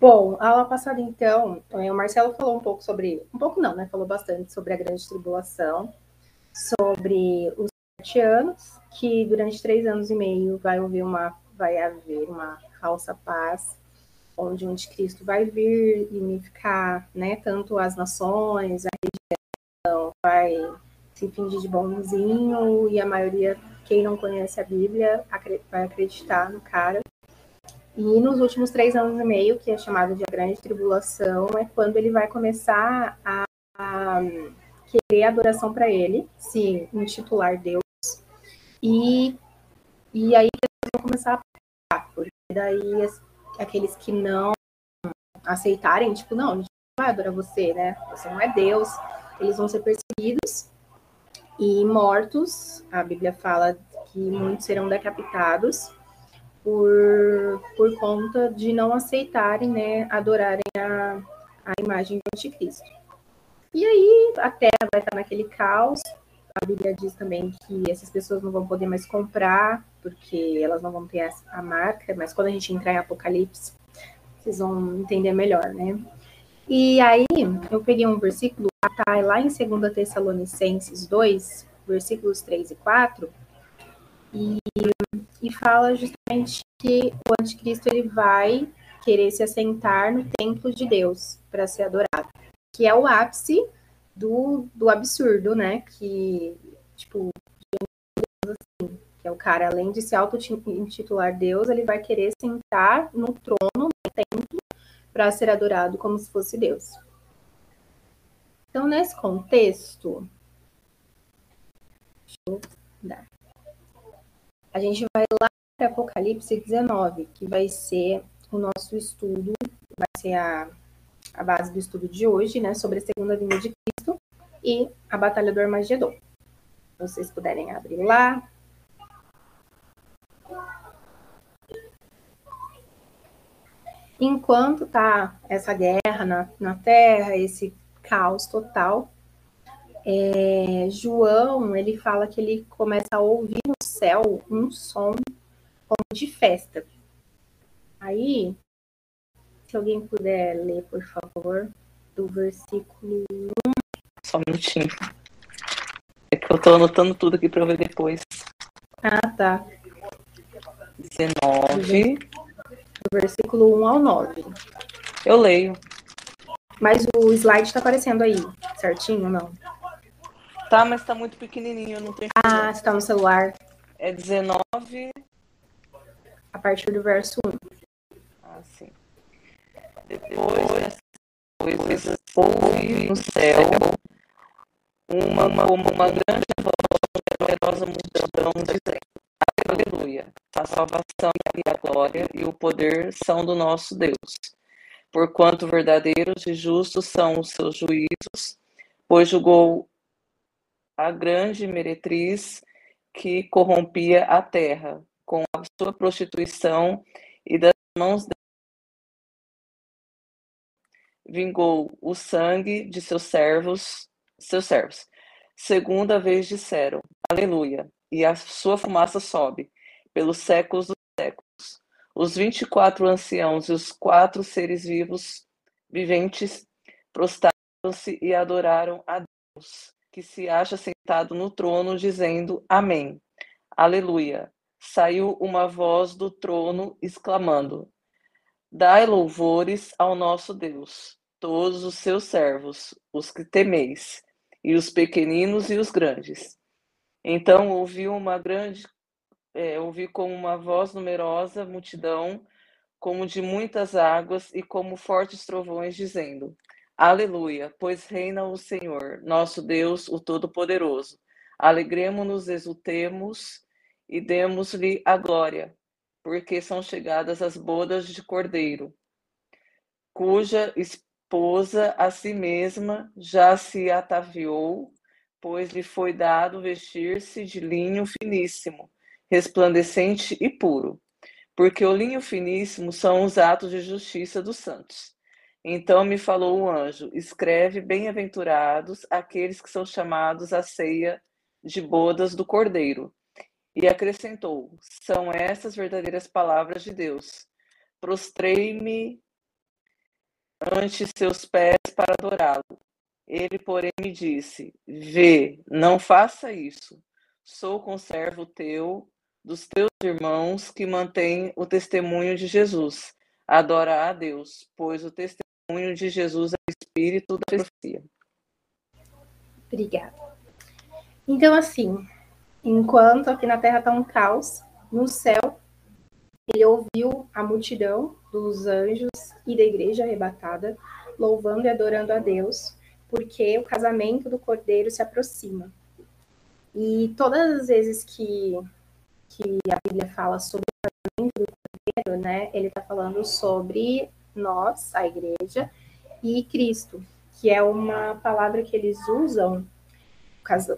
Bom, a aula passada, então, o Marcelo falou um pouco sobre, um pouco não, né? Falou bastante sobre a grande tribulação, sobre os sete anos, que durante três anos e meio vai haver uma, vai haver uma falsa paz, onde o anticristo vai vir e unificar, né, tanto as nações, a religião, vai se fingir de bonzinho e a maioria, quem não conhece a Bíblia, vai acreditar no cara. E nos últimos três anos e meio, que é chamado de a grande tribulação, é quando ele vai começar a, a querer adoração para ele, se intitular Deus, e, e aí eles vão começar a pagar, porque daí aqueles que não aceitarem, tipo, não, a gente não vai adorar você, né? Você não é Deus, eles vão ser perseguidos e mortos. A Bíblia fala que muitos serão decapitados por conta de não aceitarem, né, adorarem a, a imagem do anticristo. E aí a terra vai estar naquele caos. A Bíblia diz também que essas pessoas não vão poder mais comprar, porque elas não vão ter a marca, mas quando a gente entrar em Apocalipse, vocês vão entender melhor, né? E aí, eu peguei um versículo, tá lá em 2 Tessalonicenses 2, versículos 3 e 4, e, e fala justamente que o anticristo ele vai querer se assentar no templo de Deus para ser adorado, que é o ápice do, do absurdo, né? Que, tipo, assim, que é o cara, além de se auto-intitular Deus, ele vai querer sentar no trono, no templo, para ser adorado como se fosse Deus. Então, nesse contexto, deixa eu dar. A gente vai lá para Apocalipse 19, que vai ser o nosso estudo, vai ser a, a base do estudo de hoje, né, sobre a segunda vinda de Cristo e a batalha do Armagedon. Se vocês puderem abrir lá. Enquanto tá essa guerra na, na Terra, esse caos total, é, João ele fala que ele começa a ouvir no céu um som de festa. Aí, se alguém puder ler, por favor, do versículo 1. Só um minutinho. É que eu tô anotando tudo aqui para ver depois. Ah, tá. 19. Do versículo 1 ao 9. Eu leio. Mas o slide está aparecendo aí, certinho ou não? Tá, mas tá muito pequenininho, eu não tenho. Ah, está no celular. É 19. A partir do verso 1. Ah, sim. Depois, coisas houve no céu uma, uma, uma grande voz, poderosa multidão dizendo: Aleluia! A salvação e a glória e o poder são do nosso Deus. Porquanto verdadeiros e justos são os seus juízos, pois julgou a grande meretriz que corrompia a terra com a sua prostituição e das mãos dela vingou o sangue de seus servos, seus servos. Segunda vez disseram: Aleluia, e a sua fumaça sobe pelos séculos dos séculos. Os vinte e quatro anciãos e os quatro seres vivos viventes prostraram-se e adoraram a Deus que se acha sentado no trono, dizendo: Amém. Aleluia. Saiu uma voz do trono exclamando: Dai louvores ao nosso Deus, todos os seus servos, os que temeis, e os pequeninos e os grandes. Então ouvi uma grande, é, ouvi como uma voz numerosa multidão, como de muitas águas e como fortes trovões, dizendo: Aleluia, pois reina o Senhor, nosso Deus, o Todo-Poderoso. Alegremos-nos, exultemos e demos-lhe a glória, porque são chegadas as bodas de Cordeiro, cuja esposa a si mesma já se ataviou, pois lhe foi dado vestir-se de linho finíssimo, resplandecente e puro, porque o linho finíssimo são os atos de justiça dos santos. Então me falou o anjo: escreve bem-aventurados aqueles que são chamados à ceia de bodas do Cordeiro. E acrescentou: são essas verdadeiras palavras de Deus. Prostrei-me ante seus pés para adorá-lo. Ele, porém, me disse: Vê, não faça isso. Sou conservo teu, dos teus irmãos que mantém o testemunho de Jesus. Adora a Deus, pois o testemunho de Jesus é o espírito da profecia. Obrigada. Então, assim, enquanto aqui na terra está um caos, no céu ele ouviu a multidão dos anjos e da igreja arrebatada, louvando e adorando a Deus, porque o casamento do cordeiro se aproxima. E todas as vezes que, que a Bíblia fala sobre o casamento do cordeiro, né, ele está falando sobre nós, a igreja, e Cristo, que é uma palavra que eles usam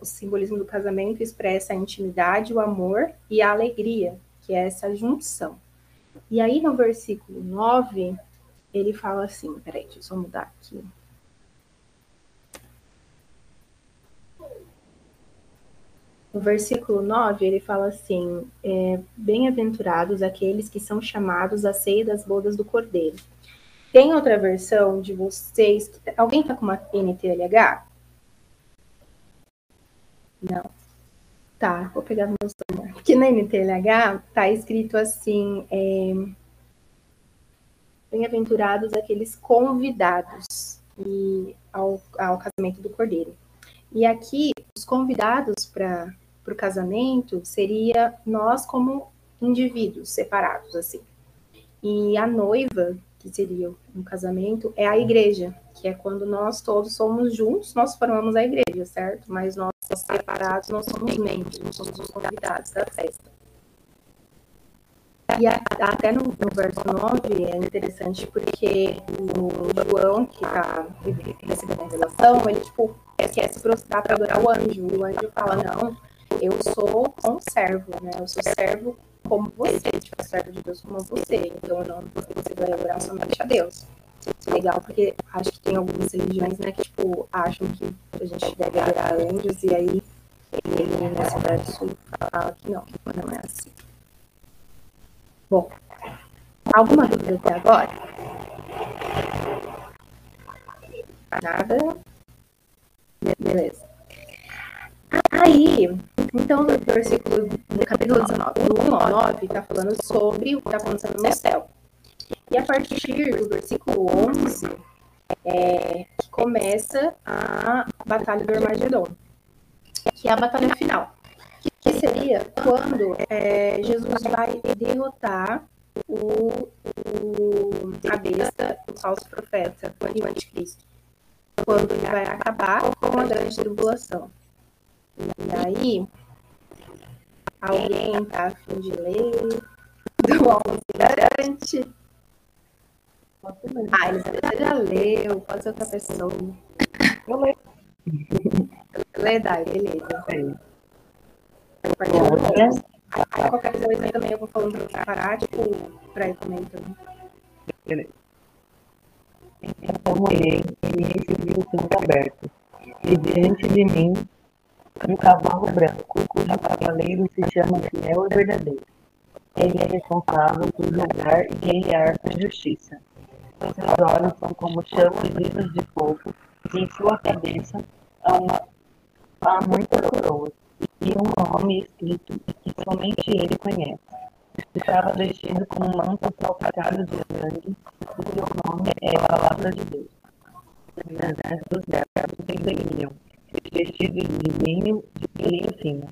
o simbolismo do casamento expressa a intimidade, o amor e a alegria, que é essa junção. E aí no versículo 9, ele fala assim, peraí, deixa eu mudar aqui. No versículo 9, ele fala assim: é, Bem-aventurados aqueles que são chamados à ceia das bodas do Cordeiro. Tem outra versão de vocês? Alguém está com uma NTLH? Não. Tá, vou pegar no meu celular. Aqui na NTLH tá escrito assim: é, Bem-aventurados aqueles convidados e ao, ao casamento do cordeiro. E aqui, os convidados para o casamento seria nós como indivíduos separados, assim. E a noiva, que seria um casamento, é a igreja, que é quando nós todos somos juntos, nós formamos a igreja, certo? Mas nós separados, nós somos membros, nós somos os convidados da festa. E até no, no, verso 9 é interessante porque o João, que está recebendo a revelação, ele tipo, quer se prostrar para adorar o anjo. O anjo fala: Não, eu sou um servo, né? Eu sou servo como você, tipo, servo de Deus como você. Então, não, você vai adorar somente a Deus legal, porque acho que tem algumas religiões, né, que, tipo, acham que a gente deve adorar anjos, e aí ele, na cidade sul, fala que não, que não é assim. Bom, alguma dúvida até agora? Nada? Beleza. Aí, então, no versículo, no capítulo 19, do 1 ao 9, está falando sobre o que está acontecendo no céu. E a partir do versículo 11, é, começa a Batalha do Armagedon, que é a batalha final, que seria quando é, Jesus vai derrotar o, o, a besta, o falso profeta o anticristo, quando ele vai acabar com a grande tribulação. E aí, alguém tá a fim de ler do Almoço Garante? Ah, Elizabeth já leu, pode ser outra pessoa. Eu leio. Lê, Dai, beleza. Aí qualquer coisa também eu vou falando pra você parar, tipo, pra ir comentando. Beleza. Então olhei e recebi o céu aberto, e diante de mim um cavalo branco, cujo cavaleiro se chama Fiel e Verdadeiro. Ele é responsável por julgar e guerrear a justiça seus olhos são como chamas vivas de fogo, e em sua cabeça há, uma, há muitas coroas, e um nome escrito que somente ele conhece. Estava vestido com um manto salpicado de sangue, o seu nome é a Palavra de Deus. As dos servos envelheciam, vestidos de vinho de linho fino,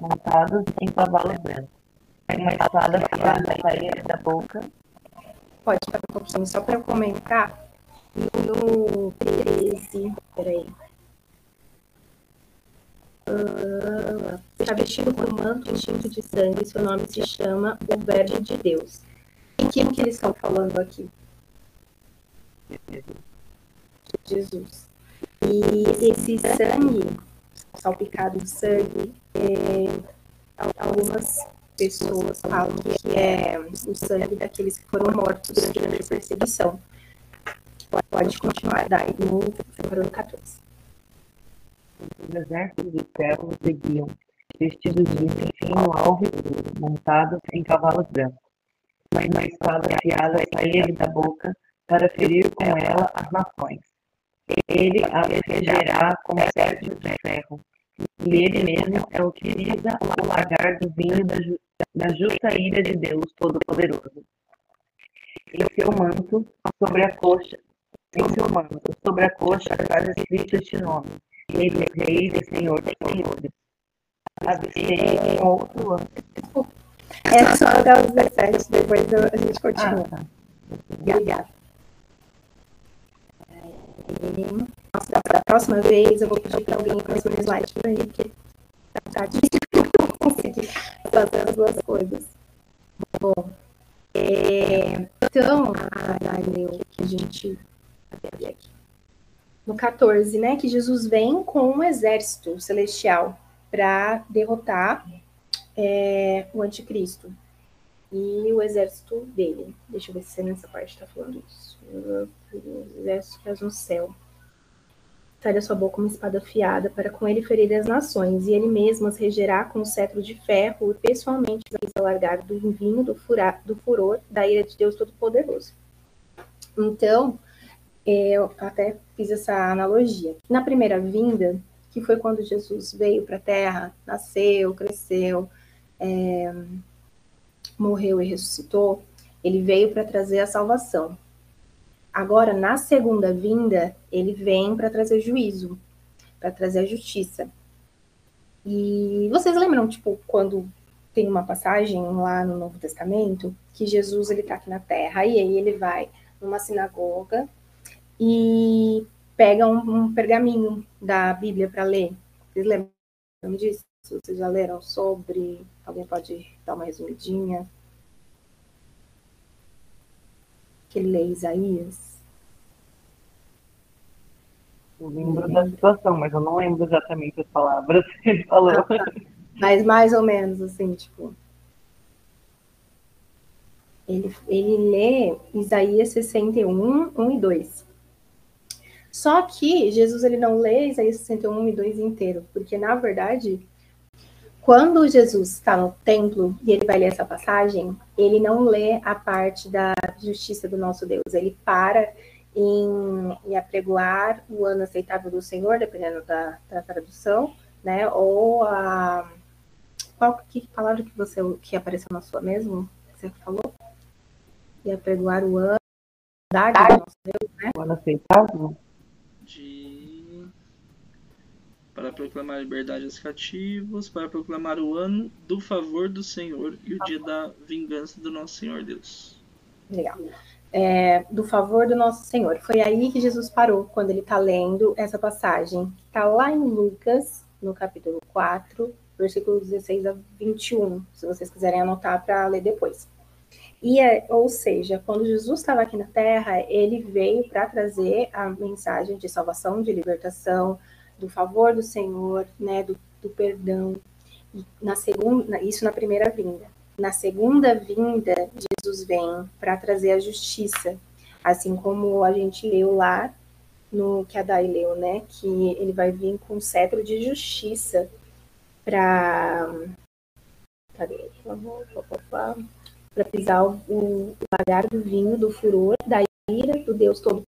montados em cavalos brancos. Uma espada afiada saía da boca pode ficar um pouquinho só para comentar. No 13, peraí. Uh, vestido com manto instinto de sangue, seu nome se chama o Verbo de Deus. Em quem que eles estão falando aqui? Jesus. E esse sangue, salpicado de sangue, é, algumas pessoas falam que é o sangue daqueles que foram mortos durante a perseguição. Pode continuar daí no Februário 14. Os exércitos de servos seguiam, vestidos de fino, alvo montados em cavalos brancos. Mas uma espada afiada saía da boca para ferir com ela as nações. Ele a regerá com cetro de ferro, e ele mesmo é o que lisa o lagar do vinho da, ju da justa ira de Deus Todo-Poderoso. Em seu manto, sobre a coxa, em seu manto, sobre a coxa, está escrito este nome: Ele é Rei e Senhor dos Senhores. Em outro ano. É só até os 17, depois a gente continua. Ah, tá. Obrigada. Nossa, da próxima vez eu vou pedir para alguém fazer um slide para mim, porque tá difícil não conseguir fazer as duas coisas. Bom, é, então, a leu que a gente aqui. No 14, né, que Jesus vem com um exército celestial para derrotar é, o anticristo e o exército dele. Deixa eu ver se nessa parte está falando isso. O exército faz no céu. Da sua boca uma espada afiada para com ele ferir as nações, e ele mesmo as regerá com o cetro de ferro, e pessoalmente vai alargar do vinho do, fura, do furor da ira de Deus Todo-Poderoso. Então, é, eu até fiz essa analogia. Na primeira vinda, que foi quando Jesus veio para a Terra, nasceu, cresceu, é, morreu e ressuscitou, ele veio para trazer a salvação. Agora, na segunda vinda, ele vem para trazer juízo, para trazer a justiça. E vocês lembram, tipo, quando tem uma passagem lá no Novo Testamento que Jesus ele está aqui na Terra e aí ele vai numa sinagoga e pega um, um pergaminho da Bíblia para ler. Vocês lembram disso? Vocês já leram sobre? Alguém pode dar uma resumidinha? Que ele lê Isaías? Eu lembro da situação, mas eu não lembro exatamente as palavras que ele falou. Ah, tá. Mas mais ou menos, assim, tipo. Ele, ele lê Isaías 61, 1 e 2. Só que Jesus ele não lê Isaías 61, 1 e 2 inteiro, porque na verdade quando Jesus está no templo e ele vai ler essa passagem, ele não lê a parte da justiça do nosso Deus, ele para em, em apregoar o ano aceitável do Senhor, dependendo da, da tradução, né? Ou a qual que palavra que você que apareceu na sua mesmo? Que você falou? E apregoar o ano né? O ano aceitável? Para proclamar a liberdade aos cativos, para proclamar o ano do favor do Senhor e o dia da vingança do nosso Senhor Deus. Legal. É, do favor do nosso Senhor. Foi aí que Jesus parou quando ele está lendo essa passagem. Está lá em Lucas, no capítulo 4, versículos 16 a 21, se vocês quiserem anotar para ler depois. E, é, ou seja, quando Jesus estava aqui na Terra, ele veio para trazer a mensagem de salvação, de libertação, do favor do Senhor, né, do, do perdão. Na segunda, isso na primeira vinda. Na segunda vinda, Jesus vem para trazer a justiça, assim como a gente leu lá no que a Dai leu, né, que ele vai vir com cetro de justiça para? Para pisar o, o lagar do vinho do furor da ira do Deus todo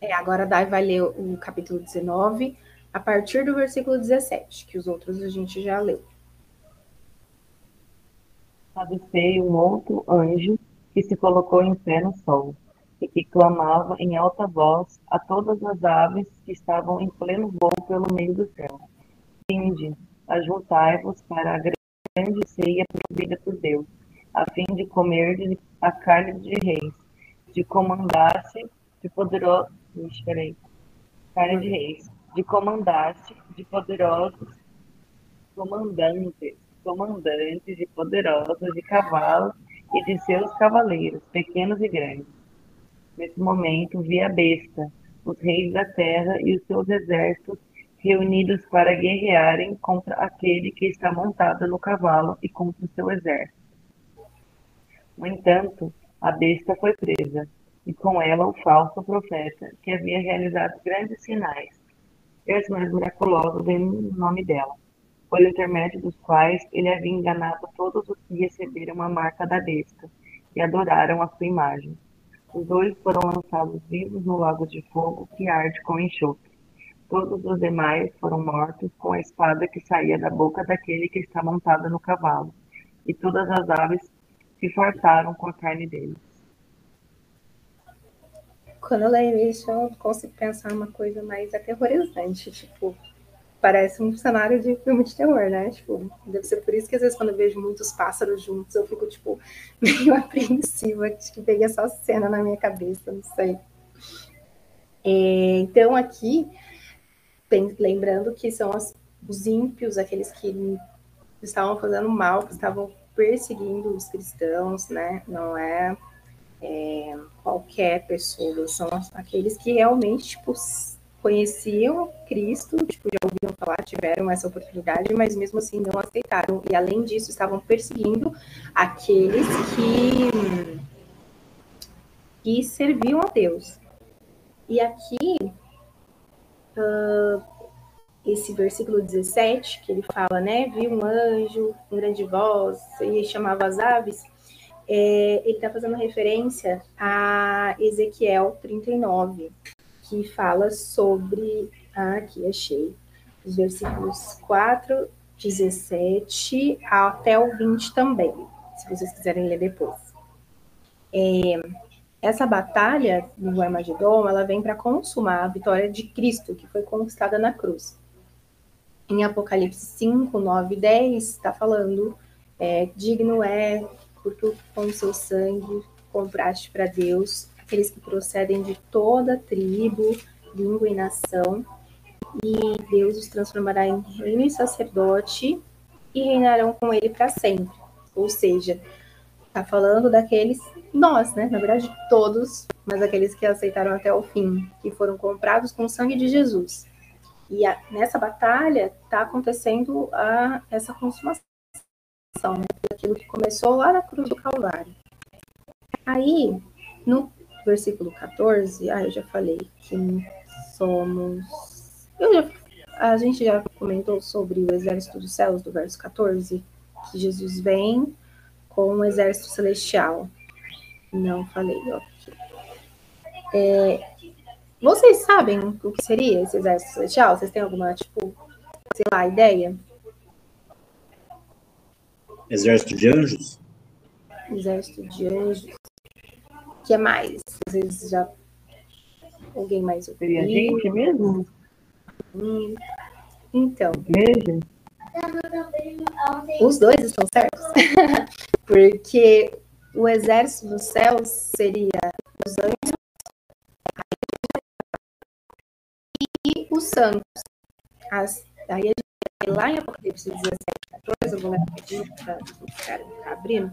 é, agora Dai vai ler o capítulo 19, a partir do versículo 17, que os outros a gente já leu. Avistei um outro anjo que se colocou em pé no sol e que clamava em alta voz a todas as aves que estavam em pleno voo pelo meio do céu. Vinde, ajuntai-vos para a grande ceia promovida por Deus, a fim de comer a carne de reis, de comandar-se de poderoso, Ixi, peraí. Cara de reis. De comandante, de poderosos comandantes, comandantes de poderosos de cavalos e de seus cavaleiros, pequenos e grandes. Nesse momento, vi a besta, os reis da terra e os seus exércitos reunidos para guerrearem contra aquele que está montado no cavalo e contra o seu exército. No entanto, a besta foi presa e com ela o falso profeta, que havia realizado grandes sinais, e os mais miraculosos em nome dela, por intermédio dos quais ele havia enganado todos os que receberam a marca da besta e adoraram a sua imagem. Os dois foram lançados vivos no lago de fogo que arde com enxofre. Todos os demais foram mortos com a espada que saía da boca daquele que está montado no cavalo, e todas as aves se fartaram com a carne deles. Quando eu leio isso, eu consigo pensar uma coisa mais aterrorizante, tipo, parece um cenário de filme de terror, né? Tipo, deve ser por isso que às vezes quando eu vejo muitos pássaros juntos, eu fico, tipo, meio apreensiva, acho que peguei essa cena na minha cabeça, não sei. É, então, aqui, lembrando que são os ímpios, aqueles que estavam fazendo mal, que estavam perseguindo os cristãos, né? Não é, é qualquer pessoa, são aqueles que realmente, tipo, conheciam Cristo, tipo, já ouviram falar, tiveram essa oportunidade, mas mesmo assim não aceitaram. E além disso, estavam perseguindo aqueles que, que serviam a Deus. E aqui, uh, esse versículo 17, que ele fala, né? Vi um anjo, um grande voz, e chamava as aves. É, ele está fazendo referência a Ezequiel 39, que fala sobre. Ah, aqui achei. Os versículos 4, 17 até o 20 também, se vocês quiserem ler depois. É, essa batalha do Armagedon, ela vem para consumar a vitória de Cristo, que foi conquistada na cruz. Em Apocalipse 5, 9 e 10, está falando, é, digno é, porque com seu sangue compraste para Deus aqueles que procedem de toda tribo, língua e nação, e Deus os transformará em reino e sacerdote e reinarão com ele para sempre. Ou seja, está falando daqueles, nós, né? Na verdade, todos, mas aqueles que aceitaram até o fim, que foram comprados com o sangue de Jesus. E a, nessa batalha está acontecendo a, essa consumação, né? Aquilo que começou lá na cruz do Calvário. Aí, no versículo 14, ah, eu já falei que somos. Eu já, a gente já comentou sobre o exército dos céus, do verso 14, que Jesus vem com um exército celestial. Não falei, ó. É, vocês sabem o que seria esse exército celestial? Vocês têm alguma, tipo, sei lá, ideia? Exército de anjos? Exército de anjos que é mais? Às vezes já. Alguém mais Seria a gente mesmo? Hum. Então. Igreja? Os dois estão certos. Porque o exército dos céus seria os anjos e os santos. As, aí a gente lá em Apocalipse 17, 14, eu vou ler rapidinho para ficar abrindo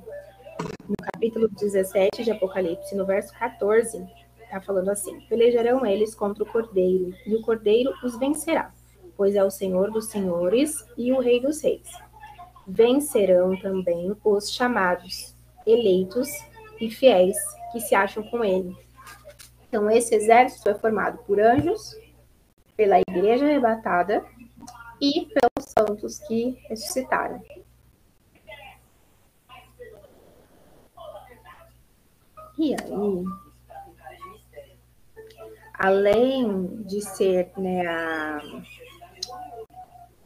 no capítulo 17 de Apocalipse, no verso 14, está falando assim: Pelejarão eles contra o cordeiro, e o cordeiro os vencerá, pois é o Senhor dos senhores e o Rei dos reis. Vencerão também os chamados, eleitos e fiéis que se acham com ele. Então, esse exército é formado por anjos, pela igreja arrebatada e pelos santos que ressuscitaram. E aí, além de ser né, a,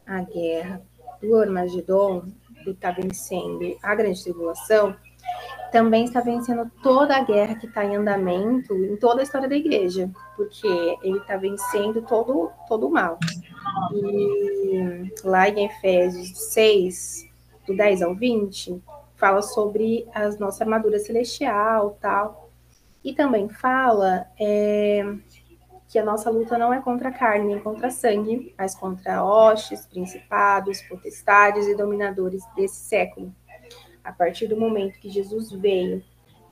a guerra do Armagedon, que está vencendo a grande tribulação, também está vencendo toda a guerra que está em andamento em toda a história da igreja, porque ele está vencendo todo, todo o mal. E lá em Efésios 6, do 10 ao 20, fala sobre a nossa armadura celestial tal. E também fala é, que a nossa luta não é contra a carne nem contra sangue, mas contra hostes, principados, potestades e dominadores desse século. A partir do momento que Jesus veio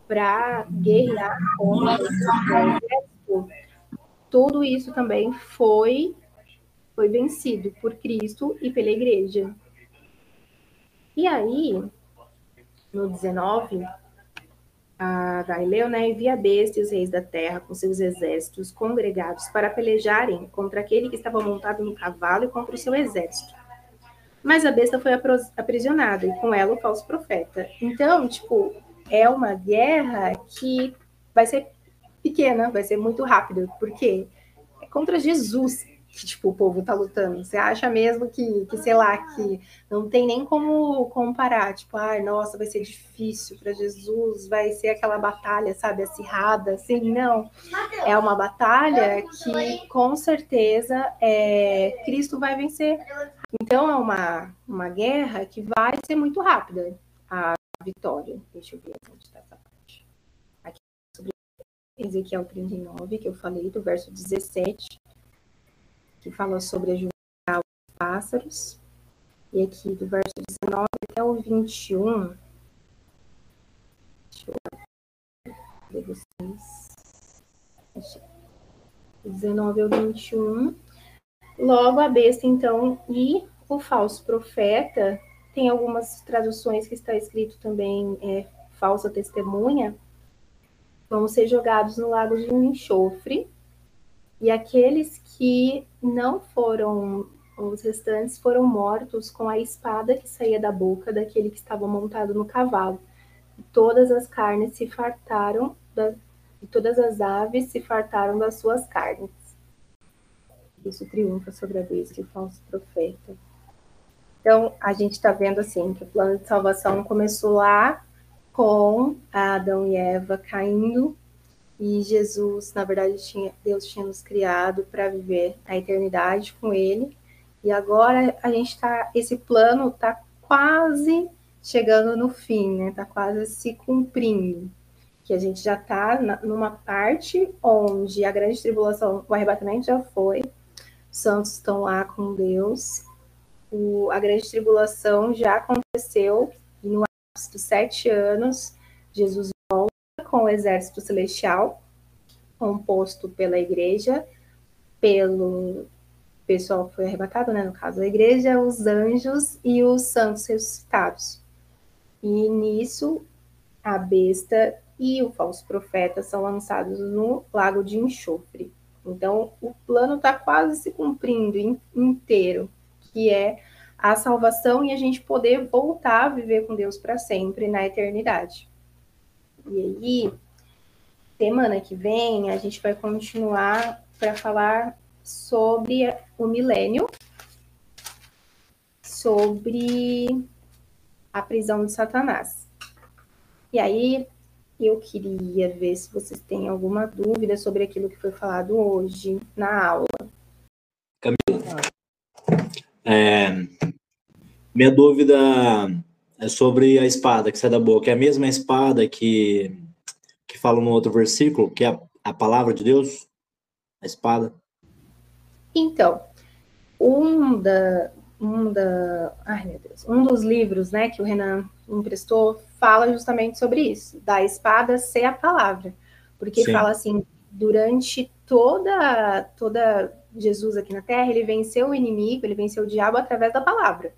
para guerrear contra o exército, tudo isso também foi foi vencido por Cristo e pela igreja. E aí, no 19, a Galileu né, envia besta e os reis da terra com seus exércitos congregados para pelejarem contra aquele que estava montado no cavalo e contra o seu exército. Mas a besta foi aprisionada e com ela o falso profeta. Então, tipo, é uma guerra que vai ser pequena, vai ser muito rápido, porque é contra Jesus que tipo o povo tá lutando. Você acha mesmo que, que sei lá, que não tem nem como comparar, tipo, ai, nossa, vai ser difícil para Jesus, vai ser aquela batalha, sabe, acirrada, assim, não. É uma batalha que com certeza é, Cristo vai vencer. Então é uma, uma guerra que vai ser muito rápida a vitória. Deixa eu ver onde está essa parte. Aqui sobre Ezequiel 39, que eu falei, do verso 17 que fala sobre ajudar os pássaros. E aqui do verso 19 até o 21. Deixa eu ver vocês. 19 ao 21. Logo a besta, então, e o falso profeta, tem algumas traduções que está escrito também é, falsa testemunha, vão ser jogados no lago de enxofre, e aqueles que não foram, os restantes foram mortos com a espada que saía da boca daquele que estava montado no cavalo. E todas as carnes se fartaram, da, e todas as aves se fartaram das suas carnes. Isso triunfa sobre a besta e o falso profeta. Então, a gente está vendo assim que o plano de salvação começou lá com Adão e Eva caindo e Jesus, na verdade, tinha, Deus tinha nos criado para viver a eternidade com Ele. E agora a gente está, esse plano está quase chegando no fim, né? Está quase se cumprindo. Que a gente já está numa parte onde a grande tribulação, o arrebatamento já foi, os santos estão lá com Deus, o, a grande tribulação já aconteceu, e no ápice dos sete anos, Jesus com o exército celestial, composto pela igreja, pelo pessoal que foi arrebatado, né, no caso a igreja, os anjos e os santos ressuscitados. E nisso, a besta e o falso profeta são lançados no lago de enxofre. Então, o plano está quase se cumprindo inteiro, que é a salvação e a gente poder voltar a viver com Deus para sempre na eternidade. E aí, semana que vem, a gente vai continuar para falar sobre o milênio, sobre a prisão de Satanás. E aí, eu queria ver se vocês têm alguma dúvida sobre aquilo que foi falado hoje na aula. Camila, é, minha dúvida é sobre a espada que sai da boca. É a mesma espada que, que fala no outro versículo, que é a, a palavra de Deus? A espada? Então, um da, um da, ai meu Deus, um dos livros, né, que o Renan emprestou, fala justamente sobre isso, da espada ser a palavra, porque Sim. fala assim, durante toda toda Jesus aqui na Terra, ele venceu o inimigo, ele venceu o diabo através da palavra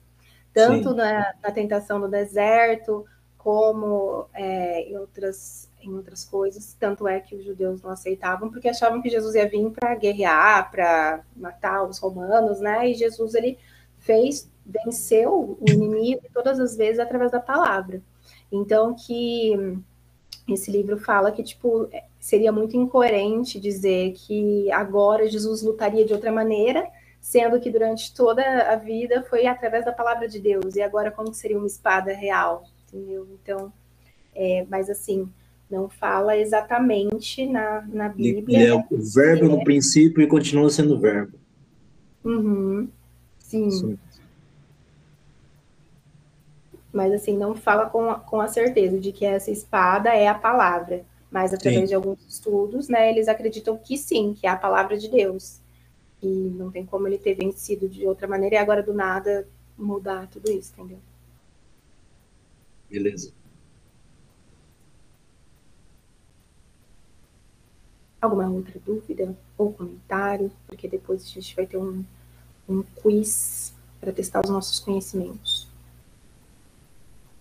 tanto na, na, tentação do deserto, como é, em, outras, em outras coisas. Tanto é que os judeus não aceitavam, porque achavam que Jesus ia vir para guerrear, para matar os romanos, né? E Jesus, ele fez, venceu o inimigo todas as vezes através da palavra. Então, que esse livro fala que, tipo, seria muito incoerente dizer que agora Jesus lutaria de outra maneira, sendo que durante toda a vida foi através da palavra de Deus, e agora como seria uma espada real, entendeu? Então, é, mas assim, não fala exatamente na, na Bíblia. É o verbo no princípio e continua sendo verbo. Uhum, sim. sim. Mas assim, não fala com a, com a certeza de que essa espada é a palavra. Mas através sim. de alguns estudos, né, eles acreditam que sim, que é a palavra de Deus e não tem como ele ter vencido de outra maneira e agora do nada mudar tudo isso, entendeu? Beleza. Alguma outra dúvida ou comentário? Porque depois a gente vai ter um, um quiz para testar os nossos conhecimentos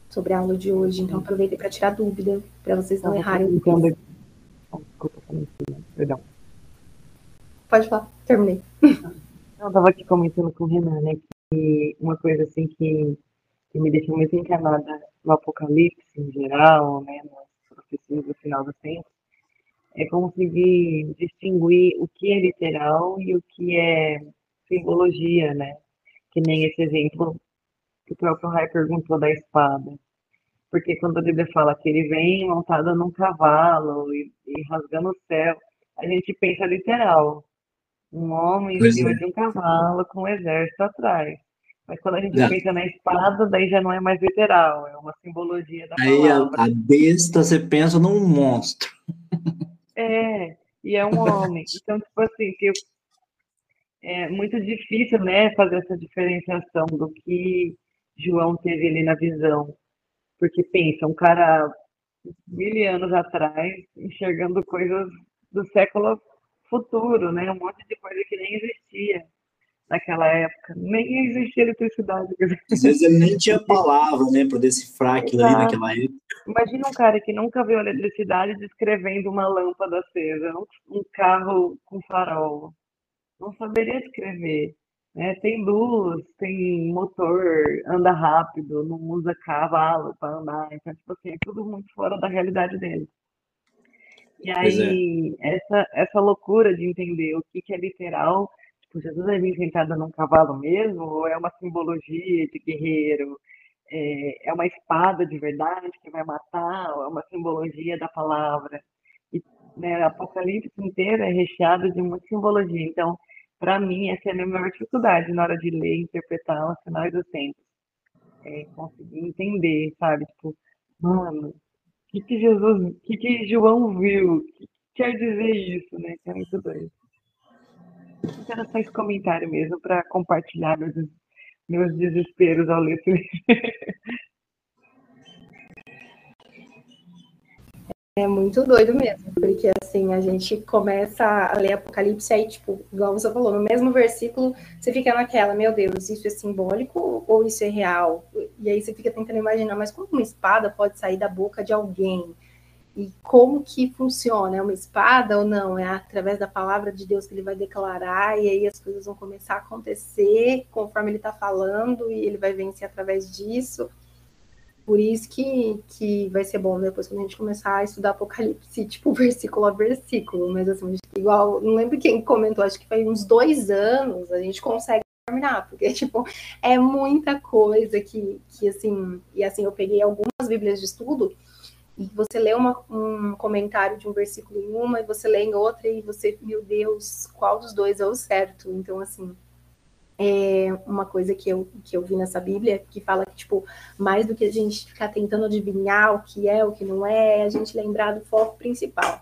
sobre a aula de hoje. Então aproveitei para tirar dúvida, para vocês não, não errarem. Desculpa, perdão. Pode falar, terminei. Eu estava aqui comentando com o Renan, né, que uma coisa assim que, que me deixa muito encanada no Apocalipse em geral, né, nas profecias do final dos tempos, é conseguir distinguir o que é literal e o que é simbologia, né? Que nem esse exemplo que o próprio Rai perguntou da espada. Porque quando a Bíblia fala que ele vem montado num cavalo e, e rasgando o céu, a gente pensa literal. Um homem em cima é. de um cavalo com um exército atrás. Mas quando a gente é. pensa na espada, daí já não é mais literal, é uma simbologia da Aí palavra. a, a besta você pensa num monstro. É, e é um homem. Então, tipo assim, que é muito difícil, né, fazer essa diferenciação do que João teve ali na visão. Porque pensa, um cara mil anos atrás, enxergando coisas do século futuro, né? Um monte de coisa que nem existia naquela época. Nem existia eletricidade. Às vezes ele nem tinha palavra, né, para decifrar aquilo ali naquela época. Imagina um cara que nunca viu eletricidade descrevendo uma lâmpada acesa, um carro com farol. Não saberia escrever. Né? Tem luz, tem motor, anda rápido, não usa cavalo para andar. Então, tipo assim, é tudo muito fora da realidade dele. E é. aí, é. essa, essa loucura de entender o que, que é literal, tipo, Jesus é vir sentado num cavalo mesmo, ou é uma simbologia de guerreiro, é, é uma espada de verdade que vai matar, ou é uma simbologia da palavra. E né, Apocalipse inteiro é recheado de muita simbologia. Então, para mim, essa é a minha maior dificuldade na hora de ler e interpretar os sinais dos tempos. É conseguir entender, sabe? Tipo, mano, o que, que Jesus, o que, que João viu? O que quer dizer isso, né? Que é muito doido. Então, era só esse comentário mesmo para compartilhar meus, meus desesperos ao ler esse livro. É muito doido mesmo, porque assim, a gente começa a ler Apocalipse aí, tipo, igual você falou, no mesmo versículo, você fica naquela, meu Deus, isso é simbólico ou isso é real? E aí você fica tentando imaginar, mas como uma espada pode sair da boca de alguém? E como que funciona? É uma espada ou não? É através da palavra de Deus que ele vai declarar, e aí as coisas vão começar a acontecer conforme ele está falando, e ele vai vencer através disso. Por isso que, que vai ser bom depois quando a gente começar a estudar Apocalipse, tipo, versículo a versículo. Mas assim, igual, não lembro quem comentou, acho que foi uns dois anos, a gente consegue terminar, porque, tipo, é muita coisa que, que assim, e assim, eu peguei algumas bíblias de estudo, e você lê uma, um comentário de um versículo em uma, e você lê em outra, e você, meu Deus, qual dos dois é o certo? Então, assim, é uma coisa que eu, que eu vi nessa Bíblia, que fala que, tipo, mais do que a gente ficar tentando adivinhar o que é, o que não é, é a gente lembrar do foco principal,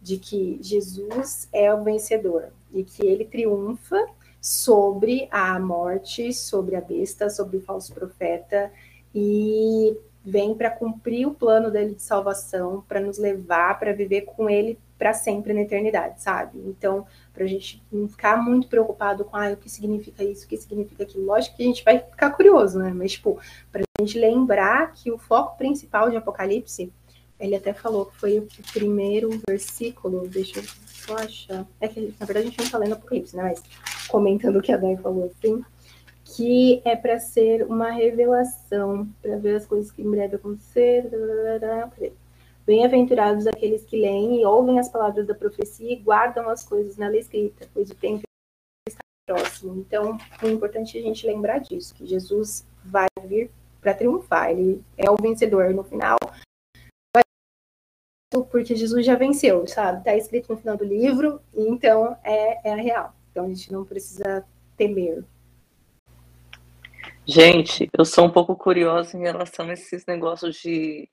de que Jesus é o vencedor e que ele triunfa sobre a morte, sobre a besta, sobre o falso profeta e vem para cumprir o plano dele de salvação, para nos levar para viver com ele para sempre na eternidade, sabe? Então, para a gente não ficar muito preocupado com ah, o que significa isso, o que significa aquilo. Lógico que a gente vai ficar curioso, né? Mas, tipo, para a gente lembrar que o foco principal de Apocalipse, ele até falou que foi o primeiro versículo, deixa eu só achar. É que, na verdade, a gente não está lendo Apocalipse, né? Mas comentando o que a Dai falou assim, que é para ser uma revelação, para ver as coisas que em breve acontecer. Peraí. Bem-aventurados aqueles que leem e ouvem as palavras da profecia e guardam as coisas nela escrita, pois o tempo está próximo. Então, é importante a gente lembrar disso, que Jesus vai vir para triunfar, ele é o vencedor no final. Porque Jesus já venceu, sabe? Está escrito no final do livro, então é, é a real. Então a gente não precisa temer. Gente, eu sou um pouco curiosa em relação a esses negócios de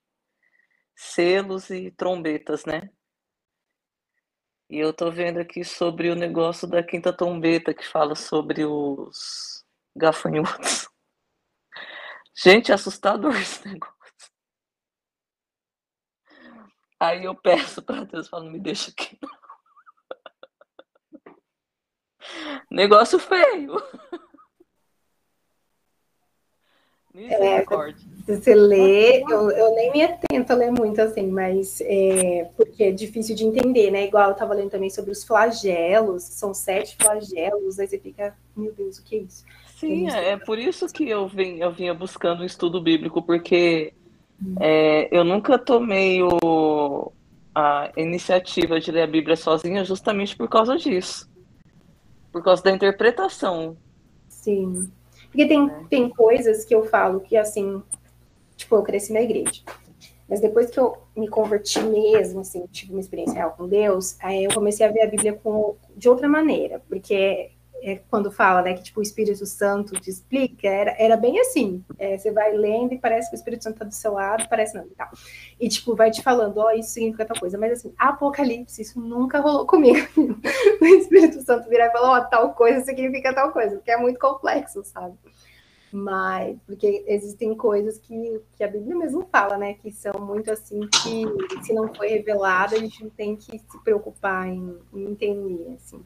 selos e trombetas, né? E eu tô vendo aqui sobre o negócio da quinta trombeta que fala sobre os gafanhotos. Gente, é assustador esse negócio. Aí eu peço para Deus, falo, me deixa aqui. Negócio feio. É, você lê, eu, eu, nem me atento a ler muito assim, mas é, porque é difícil de entender, né? Igual eu estava lendo também sobre os flagelos, são sete flagelos, aí você fica, meu Deus, o que é isso? Sim, é, é por isso que eu, vim, eu vinha buscando um estudo bíblico, porque hum. é, eu nunca tomei o, a iniciativa de ler a Bíblia sozinha justamente por causa disso. Por causa da interpretação. Sim. Porque tem, é. tem coisas que eu falo que, assim, tipo, eu cresci na igreja. Mas depois que eu me converti mesmo, assim, tive uma experiência real com Deus, aí eu comecei a ver a Bíblia com, de outra maneira, porque é, quando fala, né, que tipo, o Espírito Santo te explica, era, era bem assim. É, você vai lendo e parece que o Espírito Santo está do seu lado, parece não, e tal. E, tipo, vai te falando, ó, oh, isso significa tal coisa. Mas, assim, Apocalipse, isso nunca rolou comigo. o Espírito Santo virar e falar, ó, oh, tal coisa significa tal coisa, porque é muito complexo, sabe? Mas, porque existem coisas que, que a Bíblia mesmo fala, né? Que são muito assim, que se não foi revelado, a gente não tem que se preocupar em, em entender, assim.